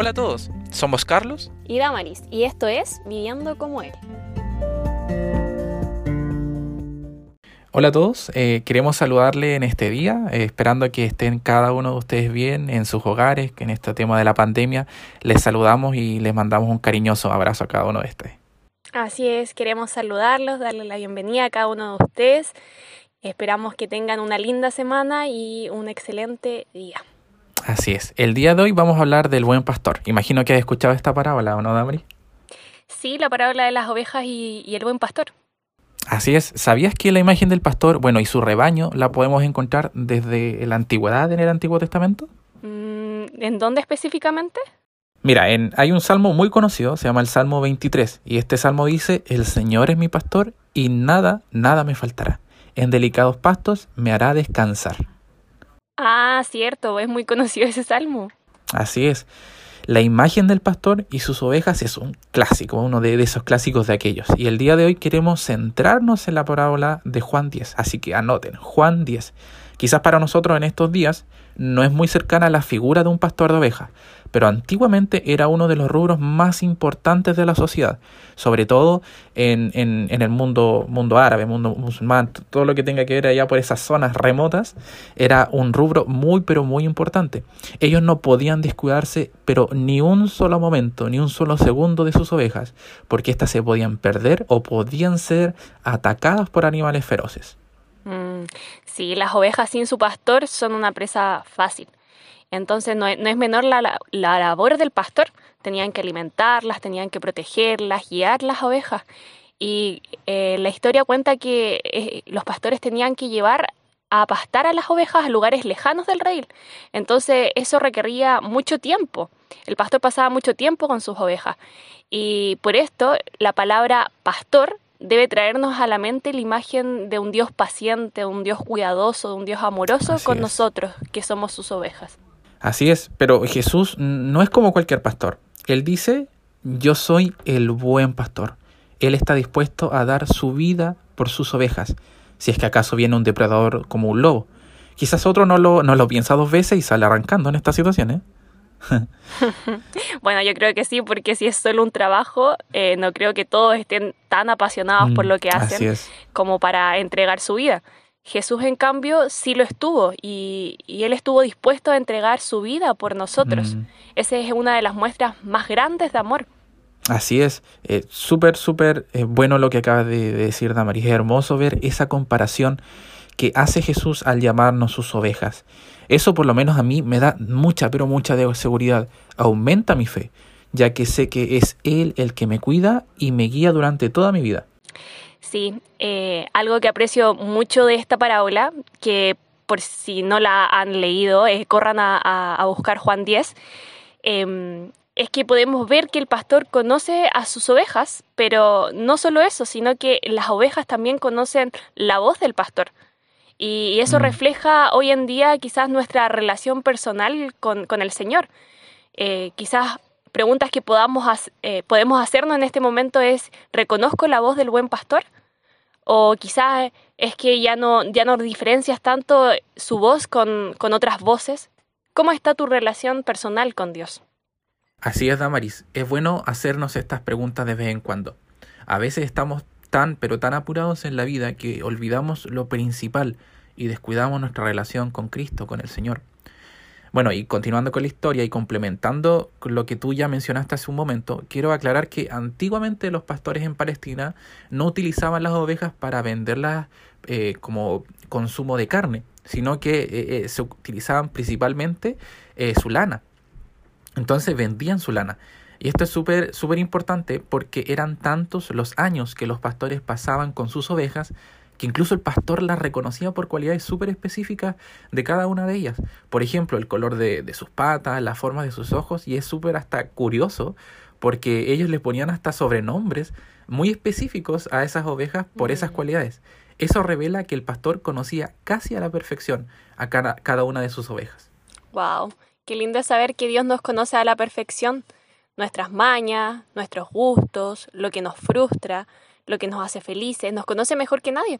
Hola a todos, somos Carlos y Damaris y esto es Viviendo como Él. Hola a todos, eh, queremos saludarle en este día, eh, esperando que estén cada uno de ustedes bien en sus hogares, que en este tema de la pandemia les saludamos y les mandamos un cariñoso abrazo a cada uno de ustedes. Así es, queremos saludarlos, darle la bienvenida a cada uno de ustedes. Esperamos que tengan una linda semana y un excelente día. Así es. El día de hoy vamos a hablar del buen pastor. Imagino que has escuchado esta parábola, ¿o no, Damri? Sí, la parábola de las ovejas y, el buen pastor. Así es. ¿Sabías que la imagen del pastor, bueno, y su rebaño, la podemos encontrar desde la antigüedad en el Antiguo Testamento? Mm, ¿En dónde específicamente? Mira, en, hay un salmo muy conocido, se llama el Salmo 23, y este salmo dice, El Señor es mi pastor y nada, nada me faltará. En delicados pastos me hará descansar. Ah, cierto, es muy conocido ese salmo. Así es. La imagen del pastor y sus ovejas es un clásico, uno de, esos clásicos de aquellos. Y el día de hoy queremos centrarnos en la parábola de Juan 10. Así que anoten, Juan 10. Quizás para nosotros en estos días no es muy cercana la figura de un pastor de ovejas, pero antiguamente era uno de los rubros más importantes de la sociedad, sobre todo en, el mundo, mundo árabe, mundo musulmán, todo lo que tenga que ver allá por esas zonas remotas, era un rubro muy pero muy importante. Ellos no podían descuidarse, pero ni un solo momento, ni un solo segundo de sus ovejas, porque éstas se podían perder o podían ser atacadas por animales feroces. Mm, sí, las ovejas sin su pastor son una presa fácil. Entonces no, es menor la, la, labor del pastor. Tenían que alimentarlas, tenían que protegerlas, guiar las ovejas. Y eh, la historia cuenta que eh, los pastores tenían que llevar a pastar a las ovejas a lugares lejanos del rey. Entonces eso requería mucho tiempo. El pastor pasaba mucho tiempo con sus ovejas. Y por esto la palabra pastor debe traernos a la mente la imagen de un Dios paciente, un Dios cuidadoso, de un Dios amoroso con nosotros, que somos sus ovejas. Así es, pero Jesús no es como cualquier pastor. Él dice, yo soy el buen pastor. Él está dispuesto a dar su vida por sus ovejas, si es que acaso viene un depredador como un lobo. Quizás otro no lo, no lo piensa dos veces y sale arrancando en esta situación, ¿eh? bueno, yo creo que sí, porque si es solo un trabajo, eh, no creo que todos estén tan apasionados por mm, lo que hacen como para entregar su vida. Jesús, en cambio, sí lo estuvo y, él estuvo dispuesto a entregar su vida por nosotros. Mm. Esa es una de las muestras más grandes de amor. Así es, eh, súper, súper eh, bueno lo que acaba de, decir Damaris. Es hermoso ver esa comparación que hace Jesús al llamarnos sus ovejas. Eso por lo menos a mí me da mucha, pero mucha seguridad. Aumenta mi fe, ya que sé que es Él el que me cuida y me guía durante toda mi vida. Sí, eh, algo que aprecio mucho de esta parábola, que por si no la han leído, eh, corran a, buscar Juan 10, em, es que podemos ver que el pastor conoce a sus ovejas, pero no solo eso, sino que las ovejas también conocen la voz del pastor. Y eso mm. refleja hoy en día quizás nuestra relación personal con, el Señor. Eh, quizás preguntas que podamos, eh, podemos hacernos en este momento es, ¿reconozco la voz del buen pastor? O quizás es que ya no, ya no diferencias tanto su voz con, con otras voces. ¿Cómo está tu relación personal con Dios? Así es, Damaris. Es bueno hacernos estas preguntas de vez en cuando. A veces estamos tan, pero tan apurados en la vida que olvidamos lo principal y descuidamos nuestra relación con Cristo, con el Señor. Bueno, y continuando con la historia y complementando lo que tú ya mencionaste hace un momento, quiero aclarar que antiguamente los pastores en Palestina no utilizaban las ovejas para venderlas eh, como consumo de carne, sino que eh, eh, se utilizaban principalmente su lana. Entonces vendían su lana. Y esto es súper súper importante porque eran tantos los años que los pastores pasaban con sus ovejas que incluso el pastor las reconocía por cualidades súper específicas de cada una de ellas. Por ejemplo, el color de, sus patas, la forma de sus ojos, y es súper hasta curioso porque ellos le ponían hasta sobrenombres muy específicos a esas ovejas por esas cualidades. Eso revela que el pastor conocía casi a la perfección a cada, cada una de sus ovejas. ¡Wow! Qué lindo saber que Dios nos conoce a la perfección. Nuestras mañas, nuestros gustos, lo que nos frustra, lo que nos hace felices, nos conoce mejor que nadie.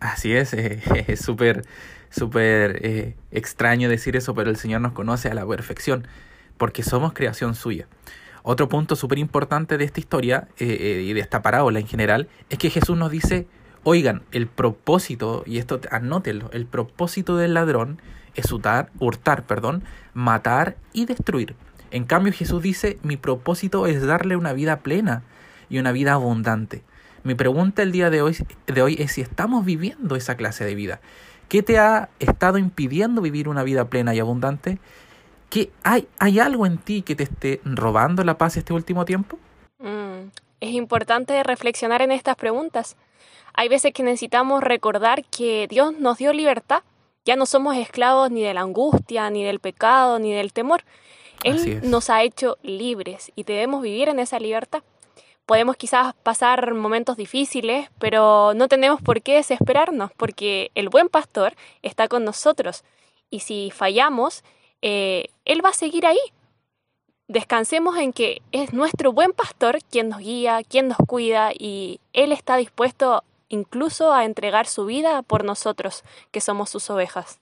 Así es, eh, es súper, súper eh, extraño decir eso, pero el Señor nos conoce a la perfección. porque somos creación suya. Otro punto súper importante de esta historia eh, y de esta parábola en general es que Jesús nos dice, oigan, el propósito, y esto anótenlo, el propósito del ladrón es hurtar, hurtar perdón, matar y destruir. En cambio Jesús dice, mi propósito es darle una vida plena y una vida abundante. Mi pregunta el día de hoy, de hoy es si estamos viviendo esa clase de vida. ¿Qué te ha estado impidiendo vivir una vida plena y abundante? ¿Qué hay, ¿Hay algo en ti que te esté robando la paz este último tiempo? Mm, es importante reflexionar en estas preguntas. Hay veces que necesitamos recordar que Dios nos dio libertad. Ya no somos esclavos ni de la angustia, ni del pecado, ni del temor. Él nos ha hecho libres y debemos vivir en esa libertad. Podemos quizás pasar momentos difíciles, pero no tenemos por qué desesperarnos, porque el buen pastor está con nosotros. Y si fallamos, eh, Él va a seguir ahí. Descansemos en que es nuestro buen pastor quien nos guía, quien nos cuida y Él está dispuesto incluso a entregar su vida por nosotros, que somos sus ovejas.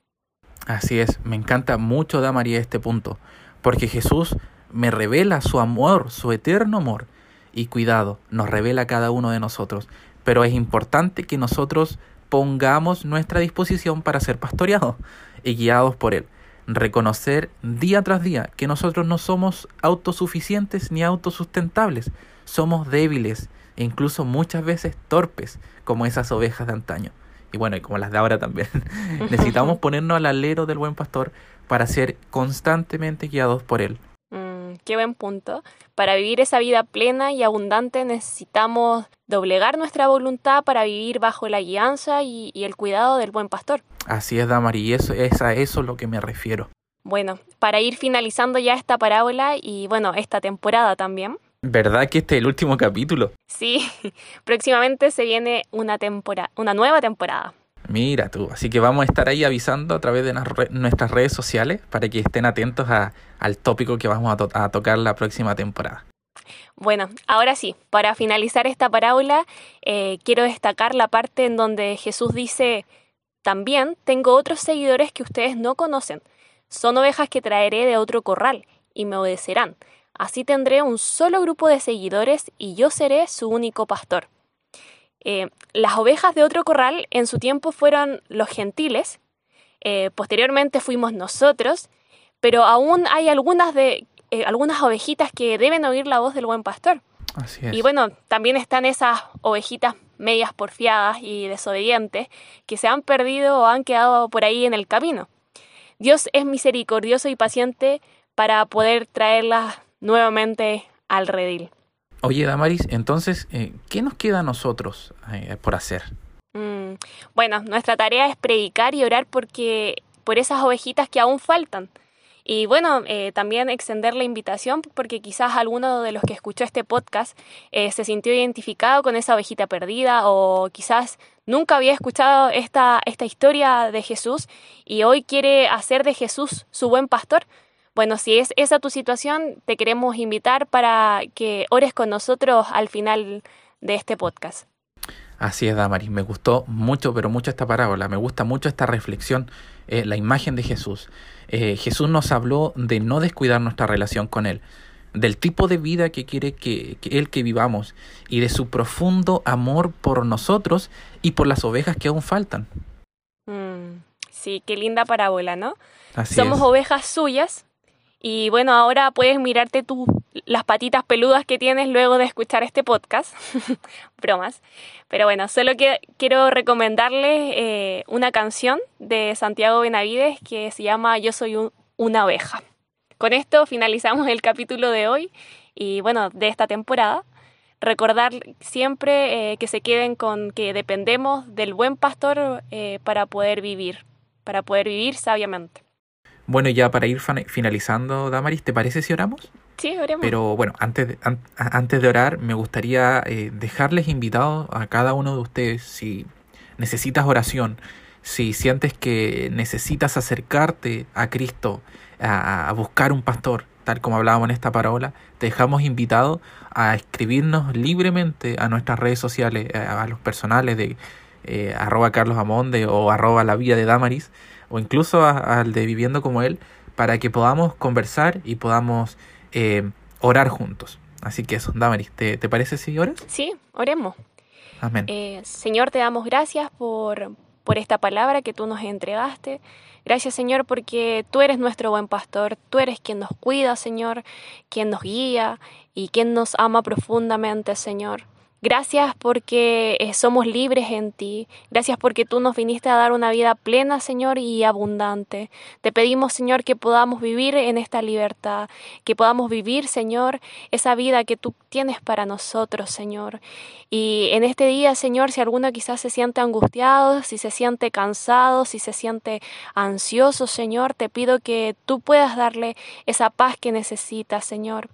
Así es, me encanta mucho, María este punto, porque Jesús me revela su amor, su eterno amor, y cuidado, nos revela a cada uno de nosotros. Pero es importante que nosotros pongamos nuestra disposición para ser pastoreados y guiados por Él. Reconocer día tras día que nosotros no somos autosuficientes ni autosustentables, somos débiles e incluso muchas veces torpes, como esas ovejas de antaño. Y bueno, y como las de ahora también. Necesitamos ponernos al alero del buen pastor para ser constantemente guiados por Él qué buen punto. Para vivir esa vida plena y abundante necesitamos doblegar nuestra voluntad para vivir bajo la guianza y, el cuidado del buen pastor. Así es, Damari, y eso, es a eso lo que me refiero. Bueno, para ir finalizando ya esta parábola y bueno, esta temporada también. ¿Verdad que este es el último capítulo? Sí, próximamente se viene una temporada, una nueva temporada. Mira tú, así que vamos a estar ahí avisando a través de nuestras redes sociales para que estén atentos al tópico que vamos a, tocar la próxima temporada. Bueno, ahora sí, para finalizar esta parábola, eh, quiero destacar la parte en donde Jesús dice, también tengo otros seguidores que ustedes no conocen. Son ovejas que traeré de otro corral y me obedecerán. Así tendré un solo grupo de seguidores y yo seré su único pastor. Eh, las ovejas de otro corral en su tiempo fueron los gentiles, eh, posteriormente fuimos nosotros, pero aún hay algunas, de, eh, algunas ovejitas que deben oír la voz del buen pastor. Y bueno, también están esas ovejitas medias porfiadas y desobedientes que se han perdido o han quedado por ahí en el camino. Dios es misericordioso y paciente para poder traerlas nuevamente al redil. Oye, Damaris, entonces, eh, ¿qué nos queda a nosotros eh, por hacer? Mm, bueno, nuestra tarea es predicar y orar porque por esas ovejitas que aún faltan. Y bueno, eh, también extender la invitación porque quizás alguno de los que escuchó este podcast se sintió identificado con esa ovejita perdida o quizás nunca había escuchado esta, esta historia de Jesús y hoy quiere hacer de Jesús su buen pastor. Bueno, si es esa tu situación, te queremos invitar para que ores con nosotros al final de este podcast. Así es, Damaris. Me gustó mucho, pero mucho esta parábola. Me gusta mucho esta reflexión, eh, la imagen de Jesús. Eh, Jesús nos habló de no descuidar nuestra relación con Él, del tipo de vida que quiere que, Él que vivamos y de su profundo amor por nosotros y por las ovejas que aún faltan. Mm, sí, qué linda parábola, ¿no? Somos ovejas suyas y bueno, ahora puedes mirarte tú las patitas peludas que tienes luego de escuchar este podcast. Bromas. Pero bueno, solo que quiero recomendarles eh, una canción de Santiago Benavides que se llama Yo soy una oveja. Con esto finalizamos el capítulo de hoy y bueno, de esta temporada. Recordar siempre eh, que se queden con que dependemos del buen pastor eh, para poder vivir, para poder vivir sabiamente. Bueno, ya para ir finalizando, Damaris, ¿te parece si oramos? Sí, oremos. Pero bueno, antes de, antes de orar, me gustaría eh, dejarles invitados a cada uno de ustedes, si necesitas oración, si sientes que necesitas acercarte a Cristo, a, buscar un pastor, tal como hablábamos en esta parábola, te dejamos invitado a escribirnos libremente a nuestras redes sociales, eh, a, los personales de eh, arroba Carlos Amonde o arroba la vía de Damaris o incluso al de Viviendo como Él, para que podamos conversar y podamos eh, orar juntos. Así que eso, Damaris, ¿te, ¿te parece si oras? Sí, oremos. Amén. Eh, Señor, te damos gracias por, por esta palabra que tú nos entregaste. Gracias, Señor, porque tú eres nuestro buen pastor, tú eres quien nos cuida, Señor, quien nos guía y quien nos ama profundamente, Señor. Gracias porque eh, somos libres en ti. Gracias porque tú nos viniste a dar una vida plena, Señor, y abundante. Te pedimos, Señor, que podamos vivir en esta libertad, que podamos vivir, Señor, esa vida que tú tienes para nosotros, Señor. Y en este día, Señor, si alguno quizás se siente angustiado, si se siente cansado, si se siente ansioso, Señor, te pido que tú puedas darle esa paz que necesita, Señor.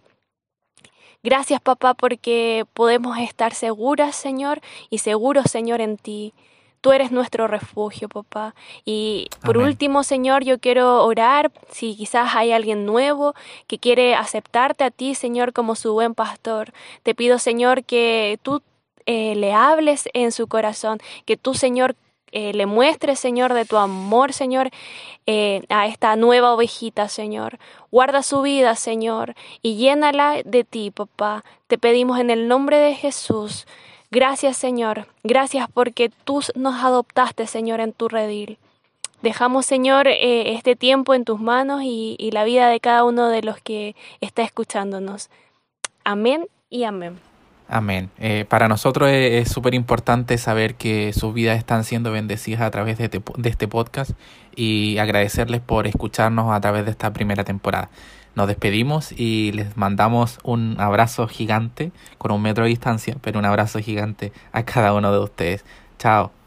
Gracias, papá, porque podemos estar seguras, Señor, y seguros, Señor, en ti. Tú eres nuestro refugio, papá. Y por Amén. último, Señor, yo quiero orar si quizás hay alguien nuevo que quiere aceptarte a ti, Señor, como su buen pastor. Te pido, Señor, que tú eh, le hables en su corazón, que tú, Señor, eh, le muestres, Señor, de tu amor, Señor, eh, a esta nueva ovejita, Señor. Guarda su vida, Señor, y llénala de ti, papá. Te pedimos en el nombre de Jesús. Gracias, Señor. Gracias porque tú nos adoptaste, Señor, en tu redil. Dejamos, Señor, eh, este tiempo en tus manos y, y la vida de cada uno de los que está escuchándonos. Amén y amén. Amén. Eh, para nosotros es súper importante saber que sus vidas están siendo bendecidas a través de este, de este podcast y agradecerles por escucharnos a través de esta primera temporada. Nos despedimos y les mandamos un abrazo gigante con un metro de distancia, pero un abrazo gigante a cada uno de ustedes. Chao.